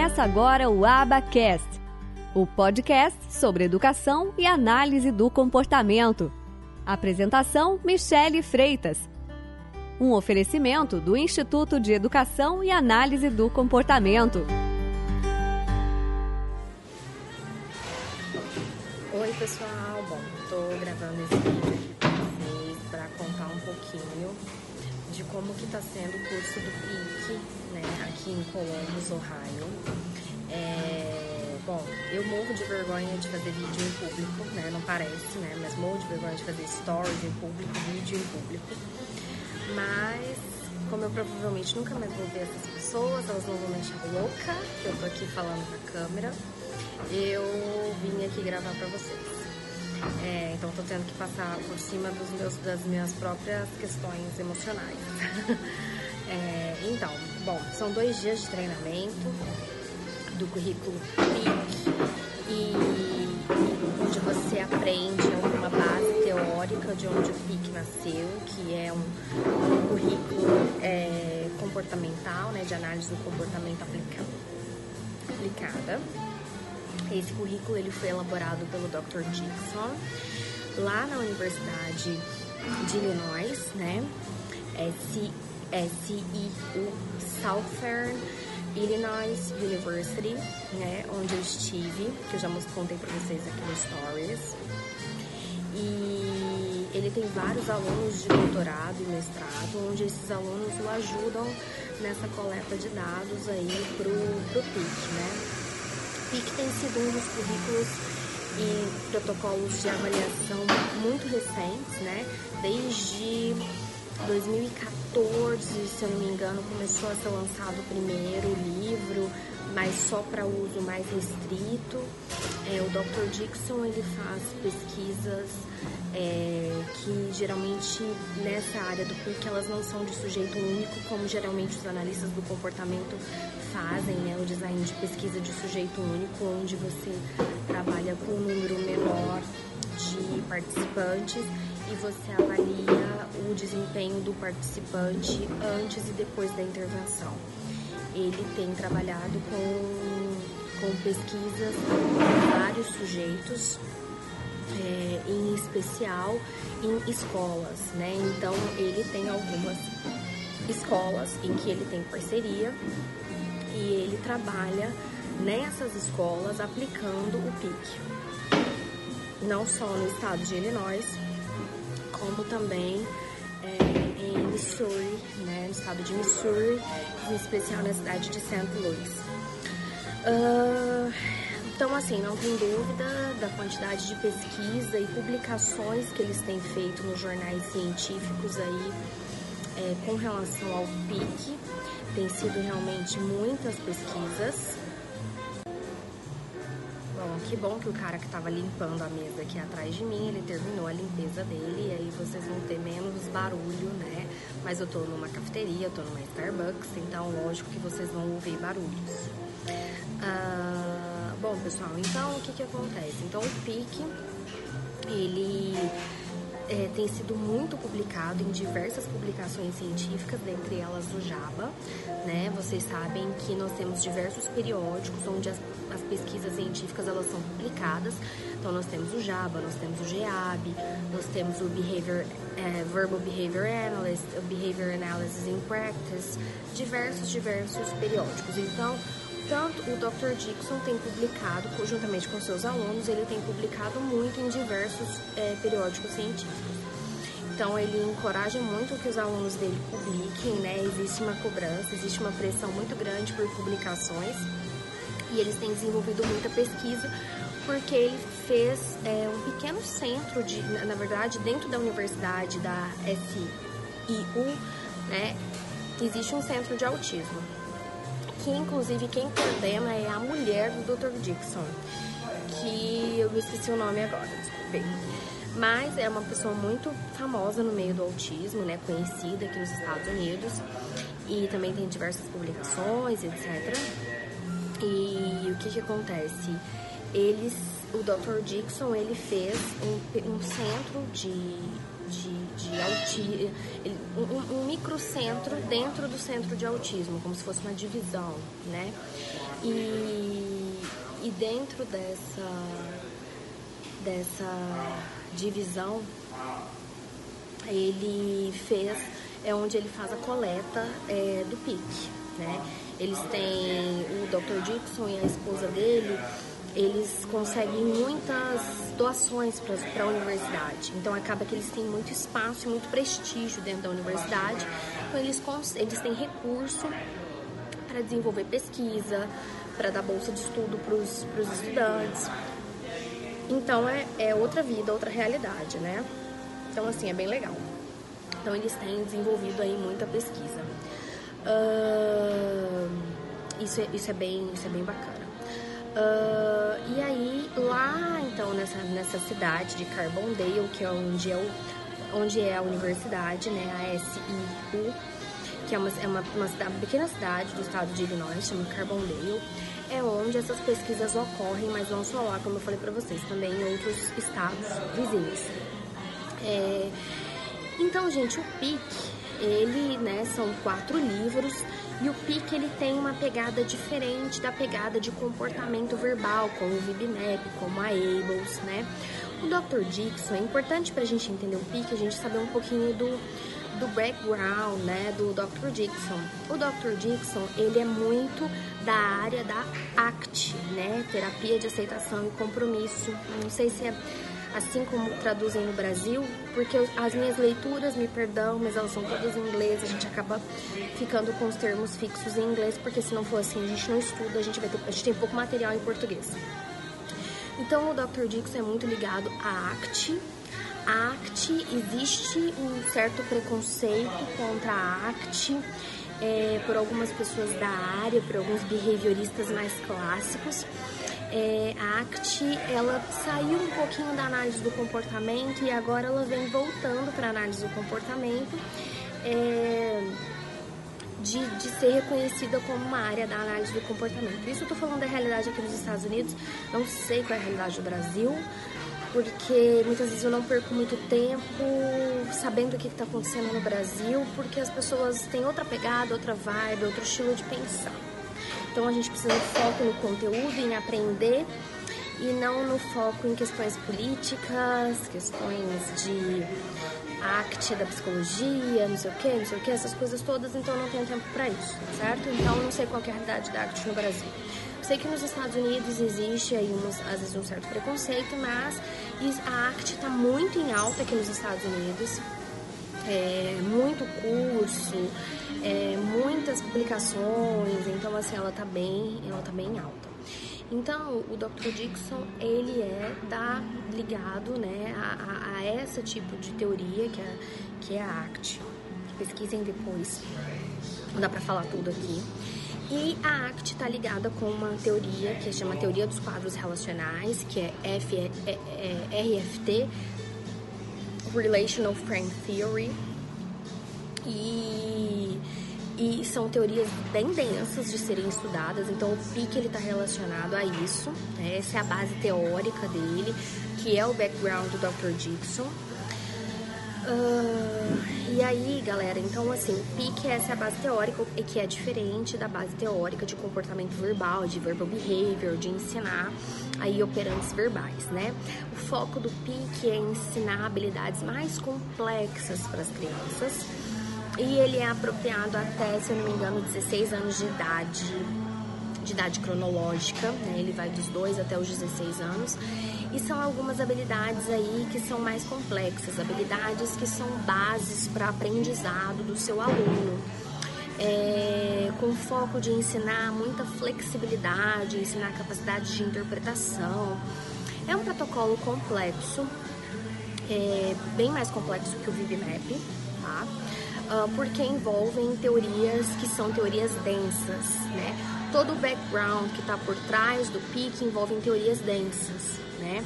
Começa agora o Abacast, o podcast sobre educação e análise do comportamento. Apresentação: Michele Freitas. Um oferecimento do Instituto de Educação e Análise do Comportamento. Oi, pessoal. Bom, estou gravando esse vídeo aqui para vocês para contar um pouquinho de como que está sendo o curso do PIC, né, aqui em Columbus, Ohio. É, bom, eu morro de vergonha de fazer vídeo em público, né, não parece, né, mas morro de vergonha de fazer stories em público, vídeo em público. Mas, como eu provavelmente nunca mais vou ver essas pessoas, elas não vão me achar louca, que eu tô aqui falando pra câmera, eu vim aqui gravar pra vocês. É, então tô tendo que passar por cima dos meus, das minhas próprias questões emocionais. é, então, bom, são dois dias de treinamento do currículo PIC e onde você aprende uma base teórica de onde o PIC nasceu, que é um, currículo é, comportamental, né, de análise do comportamento aplica, aplicada esse currículo ele foi elaborado pelo Dr. Dixon lá na Universidade de Illinois, né? É, C, é CEU Southern Illinois University, né? Onde eu estive, que eu já contei para vocês aqui no Stories. E ele tem vários alunos de doutorado e mestrado, onde esses alunos o ajudam nessa coleta de dados aí pro, pro PIC, né? PIC tem sido um dos currículos e protocolos de avaliação muito recentes, né? Desde 2014, se eu não me engano, começou a ser lançado o primeiro livro, mas só para uso mais restrito. É, o Dr. Dixon ele faz pesquisas é, que geralmente nessa área do PIC elas não são de sujeito único, como geralmente os analistas do comportamento fazem, né? O design de pesquisa de sujeito único, onde você trabalha com um número menor de participantes e você avalia o desempenho do participante antes e depois da intervenção. Ele tem trabalhado com, com pesquisas com vários sujeitos, é, em especial em escolas, né? Então ele tem algumas escolas em que ele tem parceria e ele trabalha nessas escolas aplicando o PIC, não só no estado de Illinois, como também é, em Missouri, né, no estado de Missouri, em especial na cidade de St. Louis. Uh, então, assim, não tem dúvida da quantidade de pesquisa e publicações que eles têm feito nos jornais científicos aí é, com relação ao PIC. Tem sido realmente muitas pesquisas. Que bom que o cara que estava limpando a mesa aqui atrás de mim, ele terminou a limpeza dele e aí vocês vão ter menos barulho, né? Mas eu tô numa cafeteria, eu tô numa Starbucks, então lógico que vocês vão ouvir barulhos. Ah, bom, pessoal, então o que que acontece? Então o PIC, ele é, tem sido muito publicado em diversas publicações científicas, dentre elas o JABA. Né? Vocês sabem que nós temos diversos periódicos onde as, as pesquisas científicas elas são publicadas. Então nós temos o JABA, nós temos o GEAB, nós temos o Behavior, é, Verbal Behavior Analyst, o Behavior Analysis in Practice, diversos, diversos periódicos. Então tanto o Dr. Dixon tem publicado, juntamente com seus alunos, ele tem publicado muito em diversos é, periódicos científicos. Então ele encoraja muito que os alunos dele publiquem, né? Existe uma cobrança, existe uma pressão muito grande por publicações e eles têm desenvolvido muita pesquisa porque ele fez é, um pequeno centro de, na verdade, dentro da universidade da SIU, né? Existe um centro de autismo que inclusive quem coordena é a mulher do Dr. Dixon, que eu esqueci o nome agora, desculpe. Mas é uma pessoa muito famosa no meio do autismo, né, conhecida aqui nos Estados Unidos e também tem diversas publicações, etc. E o que que acontece? Eles, o Dr. Dixon, ele fez um, um centro de de, de autismo, um, um microcentro dentro do centro de autismo, como se fosse uma divisão, né? E dentro dessa, dessa divisão, ele fez, é onde ele faz a coleta é, do PIC, né? Eles têm o Dr. Dixon e a esposa dele, eles conseguem muitas doações para a universidade. Então acaba que eles têm muito espaço muito prestígio dentro da universidade. Então eles, eles têm recurso para desenvolver pesquisa, para dar bolsa de estudo para os estudantes. Então é, é outra vida, outra realidade, né? Então assim, é bem legal. Então eles têm desenvolvido aí muita pesquisa. Uh, isso, é, isso, é bem, isso é bem bacana. Uh, e aí, lá então, nessa, nessa cidade de Carbondale, que é onde é, o, onde é a universidade, né, a SIU, que é uma, é uma, uma, cidade, uma pequena cidade do estado de Illinois, chama Carbondale, é onde essas pesquisas ocorrem, mas não só lá, como eu falei para vocês, também em outros estados vizinhos. É, então, gente, o PIC, ele, né, são quatro livros e o PIC ele tem uma pegada diferente da pegada de comportamento verbal, como o VibMap, como a Ables, né? O Dr. Dixon, é importante para a gente entender o PIC, a gente saber um pouquinho do, do background, né, do Dr. Dixon. O Dr. Dixon, ele é muito da área da ACT, né, terapia de aceitação e compromisso. Não sei se é assim como traduzem no Brasil, porque as minhas leituras, me perdão, mas elas são todas em inglês, a gente acaba ficando com os termos fixos em inglês, porque se não for assim, a gente não estuda, a gente vai ter, a gente tem pouco material em português. Então o Dr. Dix é muito ligado à ACT. A ACT existe um certo preconceito contra a ACT. É, por algumas pessoas da área, por alguns behavioristas mais clássicos é, a ACT ela saiu um pouquinho da análise do comportamento e agora ela vem voltando para a análise do comportamento é, de, de ser reconhecida como uma área da análise do comportamento. Isso eu estou falando da realidade aqui nos Estados Unidos, não sei qual é a realidade do Brasil, porque muitas vezes eu não perco muito tempo sabendo o que está acontecendo no Brasil, porque as pessoas têm outra pegada, outra vibe, outro estilo de pensar. Então a gente precisa de foco no conteúdo, em aprender e não no foco em questões políticas, questões de arte da psicologia, não sei o que, não sei o que, essas coisas todas, então não tenho tempo para isso, certo? Então não sei qual é a realidade da arte no Brasil. Sei que nos Estados Unidos existe aí uns, às vezes um certo preconceito, mas a arte está muito em alta aqui nos Estados Unidos. É, muito curso, é, muitas publicações, então assim, ela tá bem, ela tá bem alta. Então, o Dr. Dixon, ele é da, ligado né, a, a, a esse tipo de teoria que é, que é a ACT. Pesquisem depois, não dá pra falar tudo aqui. E a ACT está ligada com uma teoria que chama Teoria dos Quadros Relacionais, que é, F, é, é, RFT, Relational Frame Theory. E e são teorias bem densas de serem estudadas, então o PIC ele está relacionado a isso, né? essa é a base teórica dele, que é o background do Dr. Dixon. Uh, e aí, galera, então assim, o PIC essa é a base teórica, e que é diferente da base teórica de comportamento verbal, de verbal behavior, de ensinar aí operantes verbais, né? O foco do PIC é ensinar habilidades mais complexas para as crianças e ele é apropriado até, se eu não me engano, 16 anos de idade, de idade cronológica, né? Ele vai dos 2 até os 16 anos. E são algumas habilidades aí que são mais complexas, habilidades que são bases para aprendizado do seu aluno. É, com foco de ensinar muita flexibilidade, ensinar capacidade de interpretação. É um protocolo complexo, é, bem mais complexo que o VibMap, tá? uh, porque envolvem teorias que são teorias densas, né? Todo o background que está por trás do PIC envolve teorias densas, né?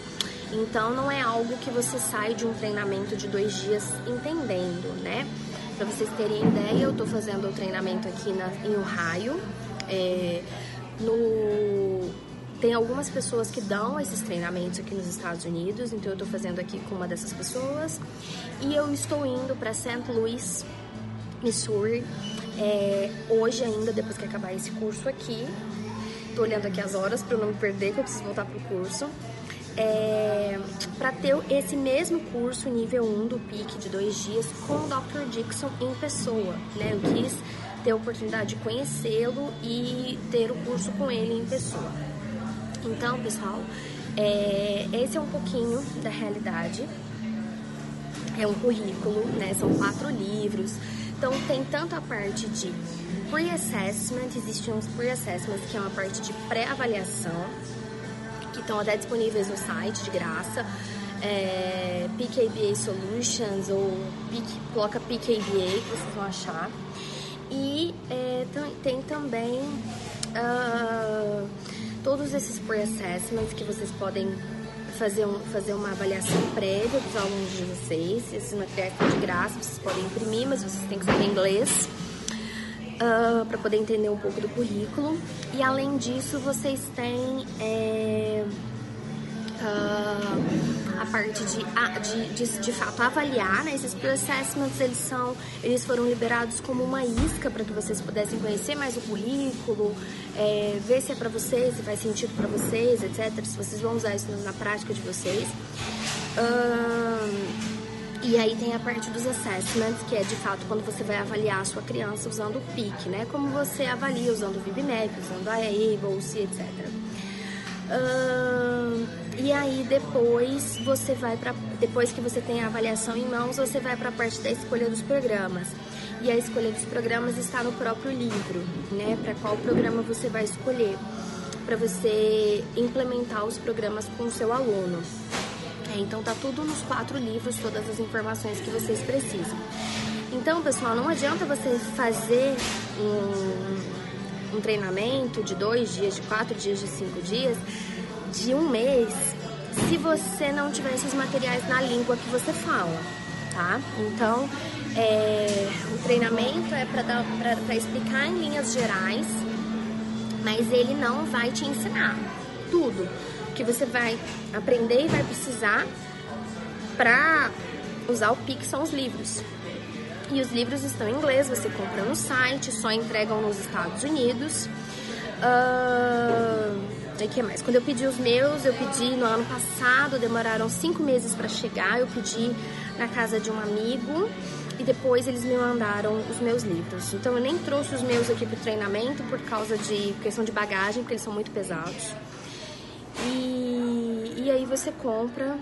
Então não é algo que você sai de um treinamento de dois dias entendendo, né? Para vocês terem ideia, eu estou fazendo o treinamento aqui na, em Ohio. É, no, tem algumas pessoas que dão esses treinamentos aqui nos Estados Unidos, então eu estou fazendo aqui com uma dessas pessoas. E eu estou indo para St. Louis, Missouri, é, hoje ainda, depois que acabar esse curso aqui. tô olhando aqui as horas para eu não me perder, que eu preciso voltar pro curso. É, para ter esse mesmo curso nível 1 do PIC de dois dias com o Dr. Dixon em pessoa, né? Eu quis ter a oportunidade de conhecê-lo e ter o curso com ele em pessoa. Então, pessoal, é, esse é um pouquinho da realidade. É um currículo, né? São quatro livros. Então, tem tanto a parte de pre-assessment, existem uns pre-assessments que é uma parte de pré-avaliação, estão até disponíveis no site de graça. É, PKBA Solutions ou PIC, coloca PKBA que vocês vão achar. E é, tem também uh, todos esses pre-assessments que vocês podem fazer, um, fazer uma avaliação prévia dos alunos de vocês. Esses materiais estão de graça, vocês podem imprimir, mas vocês têm que saber inglês. Uh, ah, para poder entender um pouco do currículo. E além disso, vocês têm é, uh, a parte de, de, de, de, fato avaliar, né? Esses pre-assessments, eles são, eles foram liberados como uma isca para que vocês pudessem conhecer mais o currículo, é, ver se é para vocês, se faz sentido para vocês, etc. Se vocês vão usar isso na prática de vocês. Uh, e aí tem a parte dos assessments, que é de fato quando você vai avaliar a sua criança usando o PIC, né? Como você avalia usando o VibMap, usando a Able, etc. Uh, e aí depois você vai para depois que você tem a avaliação em mãos, você vai para a parte da escolha dos programas. E a escolha dos programas está no próprio livro, né? Para qual programa você vai escolher para você implementar os programas com o seu aluno. É, então tá tudo nos quatro livros, todas as informações que vocês precisam. Então, pessoal, não adianta você fazer um, um treinamento de dois dias, de quatro dias, de cinco dias, de um mês, se você não tiver esses materiais na língua que você fala, tá? Então, é, o treinamento é para explicar em linhas gerais, mas ele não vai te ensinar tudo que você vai aprender e vai precisar para usar o Pix são os livros. E os livros estão em inglês, você compra no site, só entregam nos Estados Unidos. Uh, e que mais? Quando eu pedi os meus, eu pedi no ano passado, demoraram cinco meses para chegar. Eu pedi na casa de um amigo e depois eles me mandaram os meus livros. Então eu nem trouxe os meus aqui para o treinamento por causa de questão de bagagem, porque eles são muito pesados. E, aí você compra.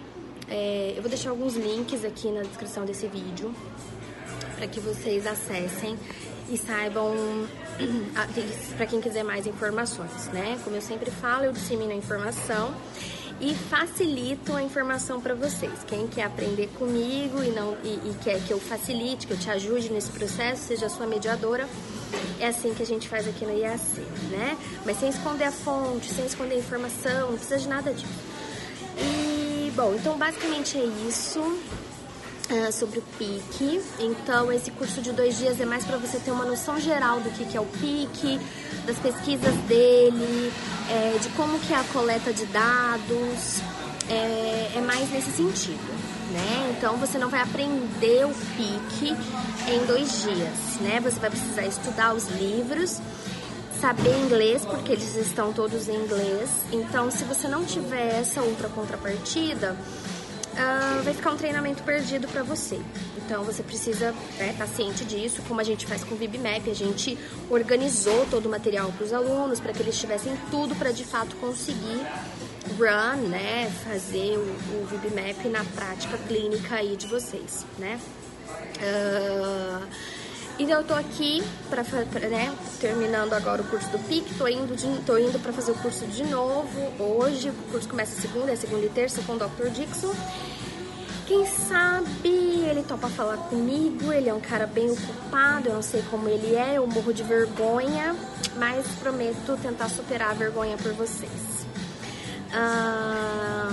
É, eu vou deixar alguns links aqui na descrição desse vídeo para que vocês acessem e saibam para quem quiser mais informações, né? Como eu sempre falo, eu dissemino a informação e facilito a informação para vocês. Quem quer aprender comigo e não e, e, quer que eu facilite, que eu te ajude nesse processo, seja sua mediadora, é assim que a gente faz aqui no IAC, né? Mas sem esconder a fonte, sem esconder a informação, não precisa de nada disso. Bom, então basicamente é isso. Uh, sobre o PIC. Então, esse curso de dois dias é mais para você ter uma noção geral do que, que é o PIC, das pesquisas dele, é, de como que é a coleta de dados, é, é mais nesse sentido né? Então você não vai aprender o PIC em dois dias, né? Você vai precisar estudar os livros, saber inglês, porque eles estão todos em inglês. Então, se você não tiver essa outra contrapartida, uh, vai ficar um treinamento perdido para você. Então, você precisa estar né, tá ciente disso, como a gente faz com o VibMap, a gente organizou todo o material para os alunos, para que eles tivessem tudo para de fato conseguir run, né, fazer o, o VibMap na prática clínica aí de vocês, né. Uh, então eu tô aqui para né, terminando agora o curso do PIC, tô indo de, tô indo para fazer o curso de novo hoje. O curso começa segunda, é segunda e terça com o Dr. Dixon. Quem sabe ele topa falar comigo, ele é um cara bem ocupado, eu não sei como ele é, eu morro de vergonha, mas prometo tentar superar a vergonha por vocês. Ah,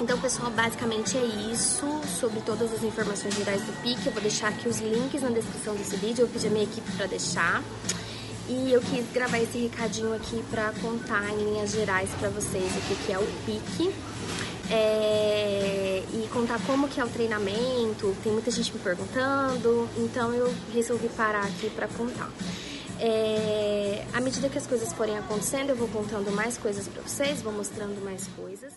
então, pessoal, basicamente é isso sobre todas as informações gerais do PIC. Eu vou deixar aqui os links na descrição desse vídeo, eu pedi a minha equipe para deixar. E eu quis gravar esse recadinho aqui para contar em linhas gerais para vocês o que, é o PIC. É, e contar como que é o treinamento, tem muita gente me perguntando, então eu resolvi parar aqui para contar. É, À medida que as coisas forem acontecendo, eu vou contando mais coisas para vocês, vou mostrando mais coisas.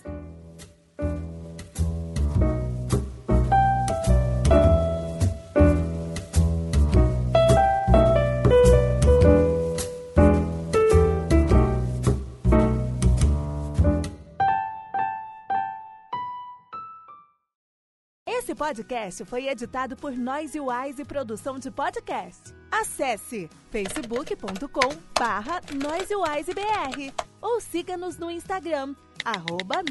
Podcast foi editado por Noise Wise Produção de Podcast. Acesse facebook.com barra NoiseWiseBR ou siga-nos no Instagram, arroba.